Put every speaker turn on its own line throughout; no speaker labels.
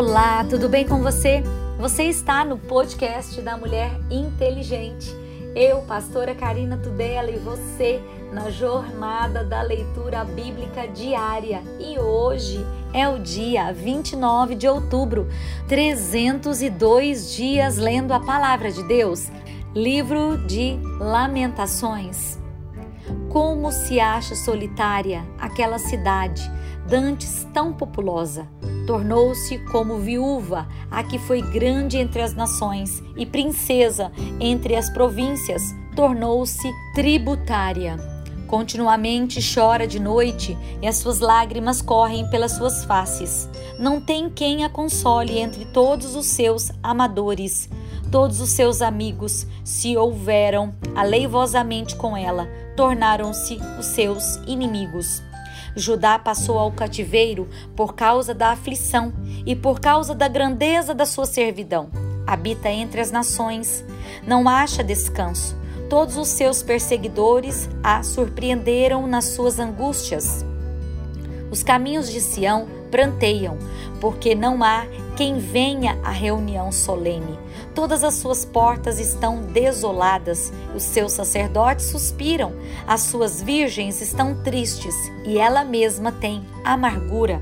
Olá, tudo bem com você? Você está no podcast da Mulher Inteligente. Eu, pastora Karina Tudela, e você na jornada da leitura bíblica diária. E hoje é o dia 29 de outubro, 302 dias lendo a palavra de Deus. Livro de Lamentações. Como se acha solitária aquela cidade, dantes tão populosa tornou-se como viúva, a que foi grande entre as nações, e princesa entre as províncias, tornou-se tributária. Continuamente chora de noite e as suas lágrimas correm pelas suas faces. Não tem quem a console entre todos os seus amadores. Todos os seus amigos se houveram aleivosamente com ela, tornaram-se os seus inimigos. Judá passou ao cativeiro por causa da aflição e por causa da grandeza da sua servidão. Habita entre as nações, não acha descanso. Todos os seus perseguidores a surpreenderam nas suas angústias. Os caminhos de Sião pranteiam, porque não há quem venha à reunião solene. Todas as suas portas estão desoladas, os seus sacerdotes suspiram, as suas virgens estão tristes e ela mesma tem amargura.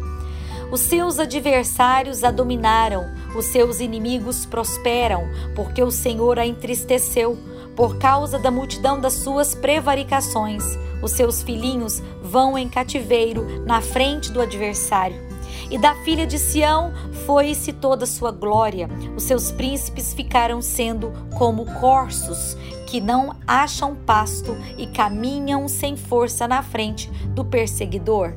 Os seus adversários a dominaram, os seus inimigos prosperam, porque o Senhor a entristeceu por causa da multidão das suas prevaricações. Os seus filhinhos vão em cativeiro na frente do adversário. E da filha de Sião foi-se toda sua glória. Os seus príncipes ficaram sendo como corços que não acham pasto e caminham sem força na frente do perseguidor.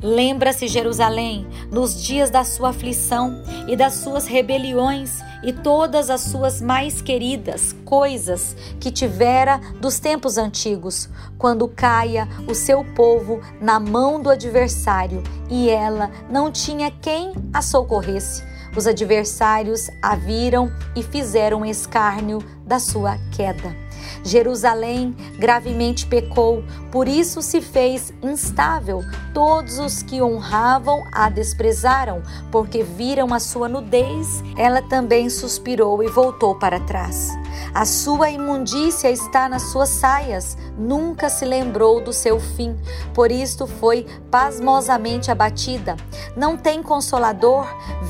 Lembra-se Jerusalém nos dias da sua aflição e das suas rebeliões e todas as suas mais queridas coisas que tivera dos tempos antigos, quando caia o seu povo na mão do adversário e ela não tinha quem a socorresse. Os adversários a viram e fizeram escárnio da sua queda. Jerusalém gravemente pecou, por isso se fez instável. Todos os que honravam a desprezaram, porque viram a sua nudez. Ela também suspirou e voltou para trás. A sua imundícia está nas suas saias, nunca se lembrou do seu fim, por isto foi pasmosamente abatida. Não tem consolador?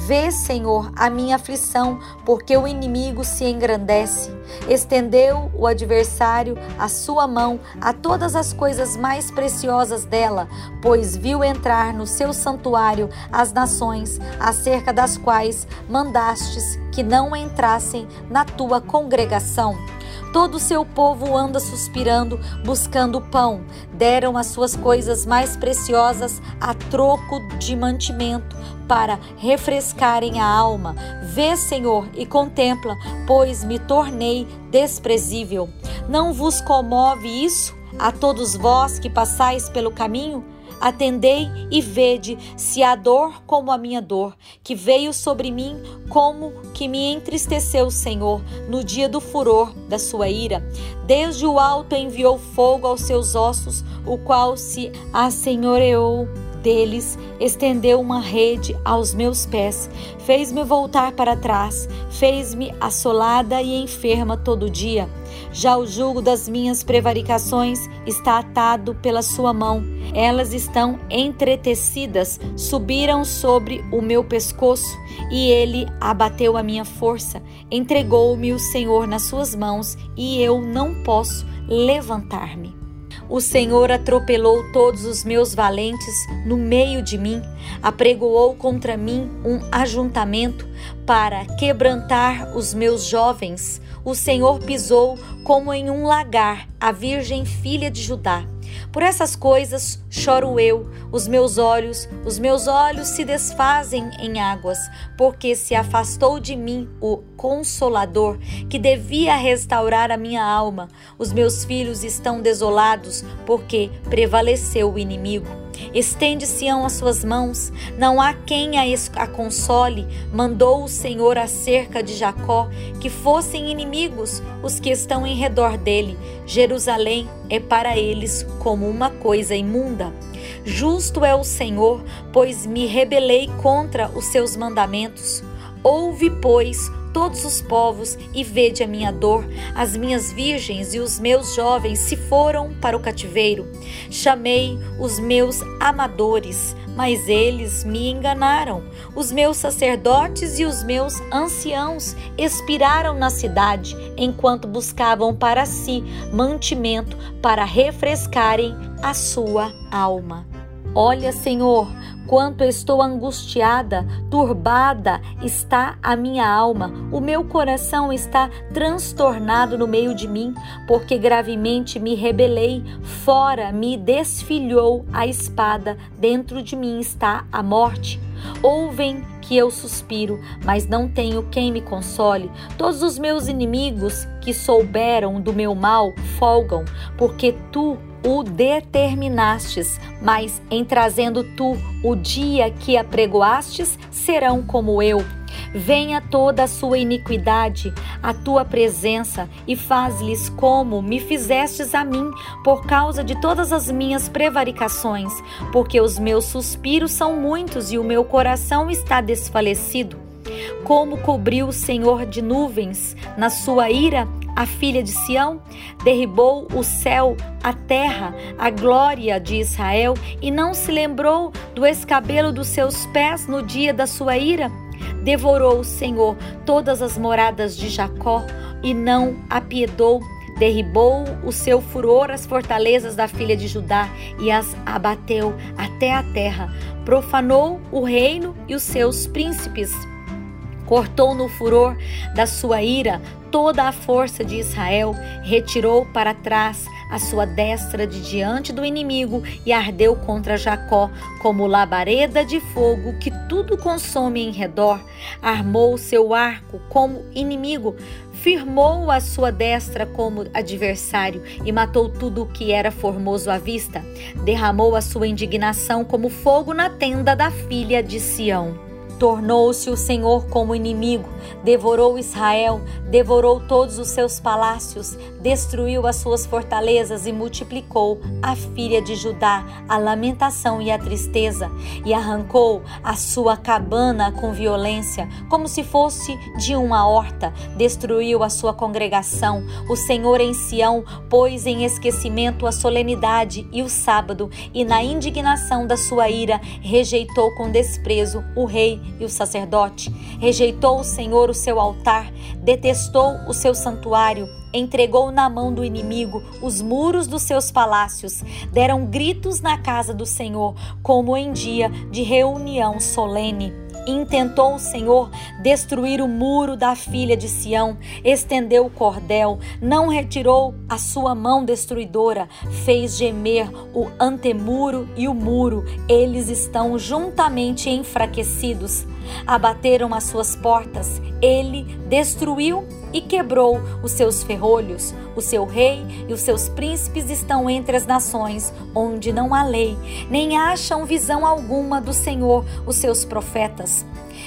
Vê, Senhor, a minha aflição, porque o inimigo se engrandece. Estendeu o adversário a sua mão a todas as coisas mais preciosas dela, pois viu entrar no seu santuário as nações, acerca das quais mandastes que não entrassem na tua congregação. Todo o seu povo anda suspirando, buscando pão. Deram as suas coisas mais preciosas a troco de mantimento, para refrescarem a alma. Vê, Senhor, e contempla, pois me tornei desprezível. Não vos comove isso a todos vós que passais pelo caminho? Atendei e vede se a dor como a minha dor, que veio sobre mim, como que me entristeceu o Senhor no dia do furor da sua ira. Desde o alto enviou fogo aos seus ossos, o qual se assenhoreou deles, estendeu uma rede aos meus pés, fez-me voltar para trás, fez-me assolada e enferma todo dia. Já o jugo das minhas prevaricações está atado pela sua mão. Elas estão entretecidas, subiram sobre o meu pescoço, e ele abateu a minha força. Entregou-me o Senhor nas suas mãos, e eu não posso levantar-me. O Senhor atropelou todos os meus valentes no meio de mim, apregoou contra mim um ajuntamento para quebrantar os meus jovens. O Senhor pisou como em um lagar a virgem filha de Judá. Por essas coisas choro eu, os meus olhos, os meus olhos se desfazem em águas, porque se afastou de mim o consolador que devia restaurar a minha alma. Os meus filhos estão desolados, porque prevaleceu o inimigo. Estende Sião as suas mãos, não há quem a, console. Mandou o Senhor acerca de Jacó que fossem inimigos os que estão em redor dele. Jerusalém é para eles como uma coisa imunda. Justo é o Senhor, pois me rebelei contra os seus mandamentos. Ouve, pois, todos os povos e vede a minha dor. As minhas virgens e os meus jovens se foram para o cativeiro. Chamei os meus amadores, mas eles me enganaram. Os meus sacerdotes e os meus anciãos expiraram na cidade, enquanto buscavam para si mantimento para refrescarem a sua alma. Olha, Senhor, quanto estou angustiada, turbada está a minha alma. O meu coração está transtornado no meio de mim, porque gravemente me rebelei. Fora me desfilhou a espada, dentro de mim está a morte. Ouvem que eu suspiro, mas não tenho quem me console. Todos os meus inimigos que souberam do meu mal folgam, porque tu o determinastes, mas em trazendo tu o dia que apregoastes, serão como eu. Venha toda a sua iniquidade à tua presença e faz-lhes como me fizestes a mim, por causa de todas as minhas prevaricações, porque os meus suspiros são muitos e o meu coração está desfalecido. Como cobriu o Senhor de nuvens na sua ira a filha de Sião, derribou o céu, a terra, a glória de Israel e não se lembrou do escabelo dos seus pés no dia da sua ira? Devorou o Senhor todas as moradas de Jacó e não apiedou derribou o seu furor as fortalezas da filha de Judá e as abateu até a terra, profanou o reino e os seus príncipes. Cortou no furor da sua ira toda a força de Israel, retirou para trás a sua destra de diante do inimigo e ardeu contra Jacó como labareda de fogo que tudo consome em redor. Armou seu arco como inimigo, firmou a sua destra como adversário e matou tudo o que era formoso à vista. Derramou a sua indignação como fogo na tenda da filha de Sião. Tornou-se o Senhor como inimigo, devorou Israel, devorou todos os seus palácios, destruiu as suas fortalezas e multiplicou a filha de Judá, a lamentação e a tristeza, e arrancou a sua cabana com violência, como se fosse de uma horta, destruiu a sua congregação. O Senhor em Sião pôs em esquecimento a solenidade e o sábado, e na indignação da sua ira rejeitou com desprezo o rei e o sacerdote. Rejeitou o Senhor o seu altar, detestou o seu santuário, entregou na mão do inimigo os muros dos seus palácios. Deram gritos na casa do Senhor, como em dia de reunião solene intentou o Senhor destruir o muro da filha de Sião, estendeu o cordel, não retirou a sua mão destruidora, fez gemer o antemuro e o muro, eles estão juntamente enfraquecidos. Abateram as suas portas, ele destruiu e quebrou os seus ferrolhos. O seu rei e os seus príncipes estão entre as nações, onde não há lei, nem acham visão alguma do Senhor, os seus profetas.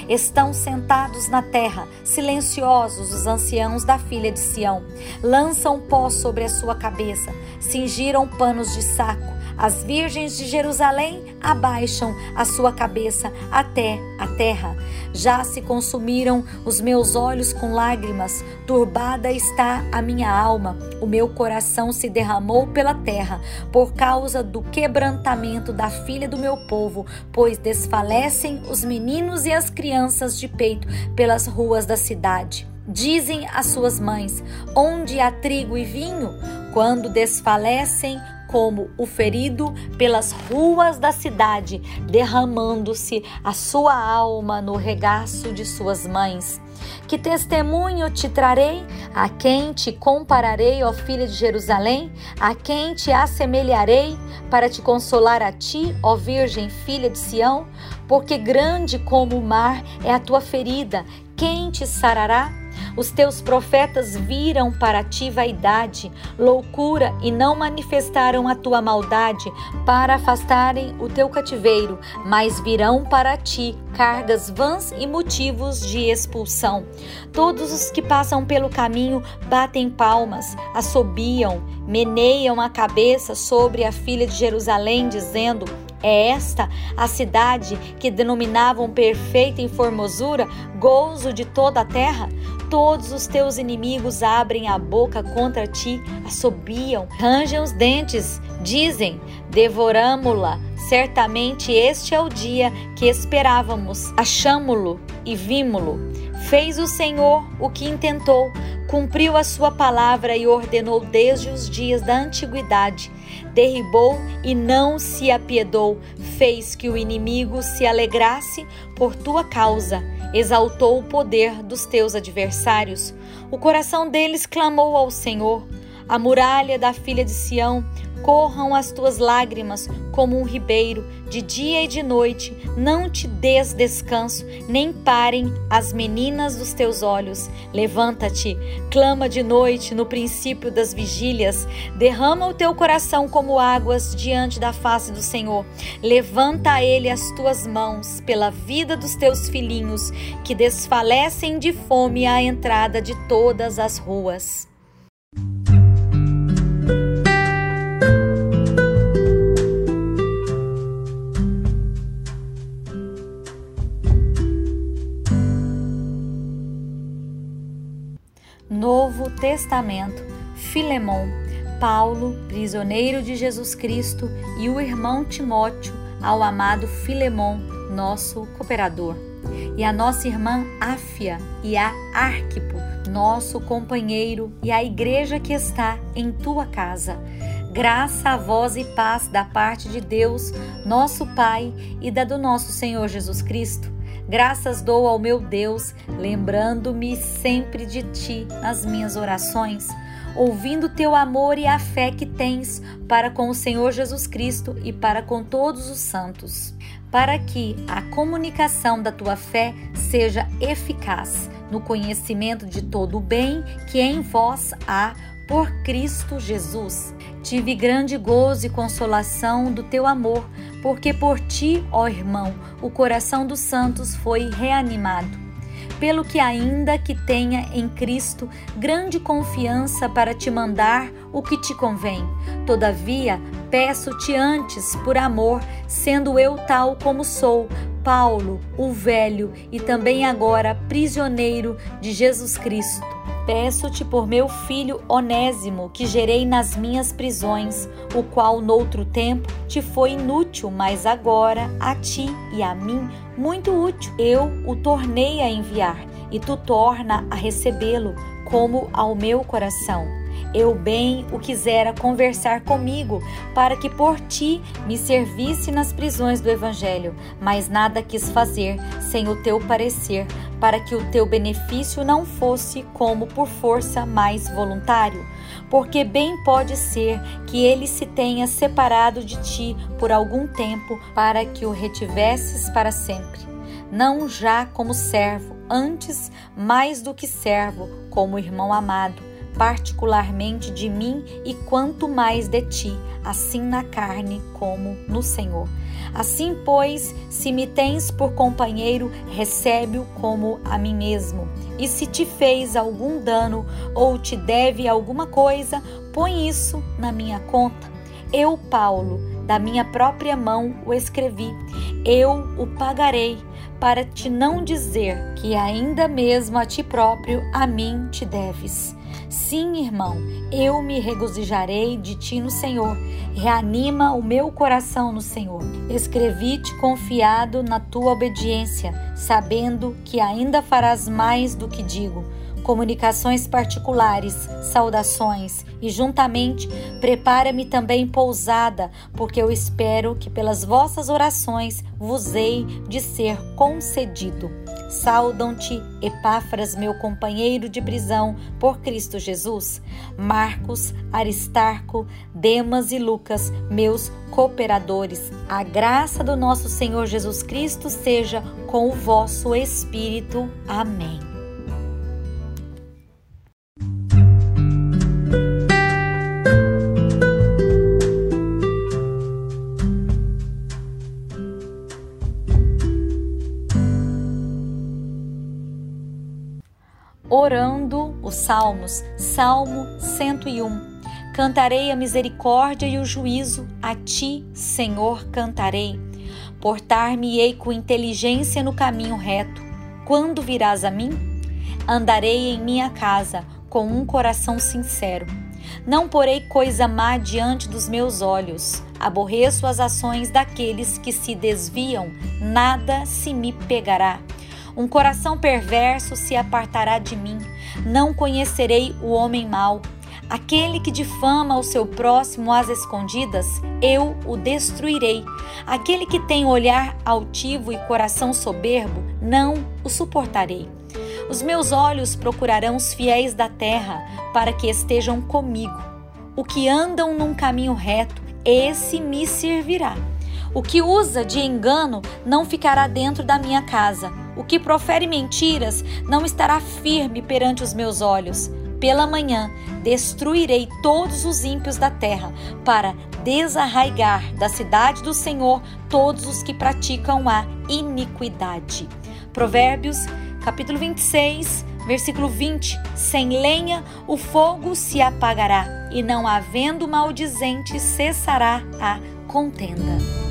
Estão sentados na terra, silenciosos os anciãos da filha de Sião. Lançam pó sobre a sua cabeça, cingiram panos de saco. As virgens de Jerusalém abaixam a sua cabeça até a terra. Já se consumiram os meus olhos com lágrimas, turbada está a minha alma, o meu coração se derramou pela terra, por causa do quebrantamento da filha do meu povo, pois desfalecem os meninos e as crianças de peito pelas ruas da cidade. Dizem as suas mães: Onde há trigo e vinho? Quando desfalecem como o ferido pelas ruas da cidade, derramando-se a sua alma no regaço de suas mães. Que testemunho te trarei? A quem te compararei, ó filha de Jerusalém? A quem te assemelharei para te consolar a ti, ó Virgem filha de Sião? Porque grande como o mar é a tua ferida, quem te sarará? Os teus profetas viram para ti vaidade, loucura e não manifestaram a tua maldade para afastarem o teu cativeiro, mas virão para ti cargas vãs e motivos de expulsão. Todos os que passam pelo caminho batem palmas, assobiam, meneiam a cabeça sobre a filha de Jerusalém, dizendo: É esta a cidade que denominavam perfeita em formosura, gozo de toda a terra? Todos os teus inimigos abrem a boca contra ti, assobiam, rangem os dentes, dizem: devoramo-la. Certamente este é o dia que esperávamos. Achamo-lo e vimo-lo. Fez o Senhor o que intentou, cumpriu a sua palavra e ordenou desde os dias da antiguidade. Derribou e não se apiedou, fez que o inimigo se alegrasse por tua causa, exaltou o poder dos teus adversários. O coração deles clamou ao Senhor. A muralha da filha de Sião corram as tuas lágrimas como um ribeiro, de dia e de noite, não te des descanso, nem parem as meninas dos teus olhos. Levanta-te, clama de noite no princípio das vigílias, derrama o teu coração como águas diante da face do Senhor. Levanta a ele as tuas mãos pela vida dos teus filhinhos, que desfalecem de fome à entrada de todas as ruas. Testamento, Filemon, Paulo, prisioneiro de Jesus Cristo, e o irmão Timóteo ao amado Filemon, nosso cooperador, e a nossa irmã Áfia e a Arquipo, nosso companheiro, e a igreja que está em tua casa. Graça a vós e paz da parte de Deus, nosso Pai, e da do nosso Senhor Jesus Cristo. Graças dou ao meu Deus, lembrando-me sempre de ti nas minhas orações, ouvindo teu amor e a fé que tens para com o Senhor Jesus Cristo e para com todos os santos, para que a comunicação da tua fé seja eficaz no conhecimento de todo o bem que em vós há por Cristo Jesus. Tive grande gozo e consolação do teu amor, porque por ti, ó irmão, o coração dos santos foi reanimado. Pelo que, ainda que tenha em Cristo grande confiança para te mandar o que te convém, todavia peço-te antes, por amor, sendo eu tal como sou, Paulo, o velho e também agora prisioneiro de Jesus Cristo Peço-te por meu filho Onésimo, que gerei nas minhas prisões, o qual noutro tempo te foi inútil, mas agora a ti e a mim muito útil. Eu o tornei a enviar, e tu torna a recebê-lo, como ao meu coração. Eu bem o quisera conversar comigo, para que por ti me servisse nas prisões do Evangelho, mas nada quis fazer sem o teu parecer, para que o teu benefício não fosse como por força mais voluntário. Porque bem pode ser que ele se tenha separado de ti por algum tempo, para que o retivesses para sempre. Não já como servo, antes mais do que servo, como irmão amado particularmente de mim e quanto mais de ti, assim na carne como no Senhor. Assim, pois, se me tens por companheiro, recebe-o como a mim mesmo. E se te fez algum dano ou te deve alguma coisa, põe isso na minha conta. Eu, Paulo, da minha própria mão o escrevi. Eu o pagarei, para te não dizer que ainda mesmo a ti próprio a mim te deves. Sim, irmão, eu me regozijarei de ti no Senhor. Reanima o meu coração no Senhor. Escrevi-te confiado na tua obediência, sabendo que ainda farás mais do que digo comunicações particulares, saudações e juntamente prepara-me também pousada, porque eu espero que pelas vossas orações vos hei de ser concedido. Saudam-te, Epáfras, meu companheiro de prisão por Cristo Jesus, Marcos, Aristarco, Demas e Lucas, meus cooperadores. A graça do nosso Senhor Jesus Cristo seja com o vosso espírito. Amém. Orando os salmos, Salmo 101. Cantarei a misericórdia e o juízo, a ti, Senhor, cantarei. Portar-me-ei com inteligência no caminho reto. Quando virás a mim? Andarei em minha casa com um coração sincero. Não porei coisa má diante dos meus olhos. Aborreço as ações daqueles que se desviam, nada se me pegará. Um coração perverso se apartará de mim. Não conhecerei o homem mau. Aquele que difama o seu próximo às escondidas, eu o destruirei. Aquele que tem olhar altivo e coração soberbo, não o suportarei. Os meus olhos procurarão os fiéis da terra para que estejam comigo. O que andam num caminho reto, esse me servirá. O que usa de engano não ficará dentro da minha casa. O que profere mentiras não estará firme perante os meus olhos. Pela manhã destruirei todos os ímpios da terra, para desarraigar da cidade do Senhor todos os que praticam a iniquidade. Provérbios capítulo 26, versículo 20: Sem lenha o fogo se apagará, e não havendo maldizente cessará a contenda.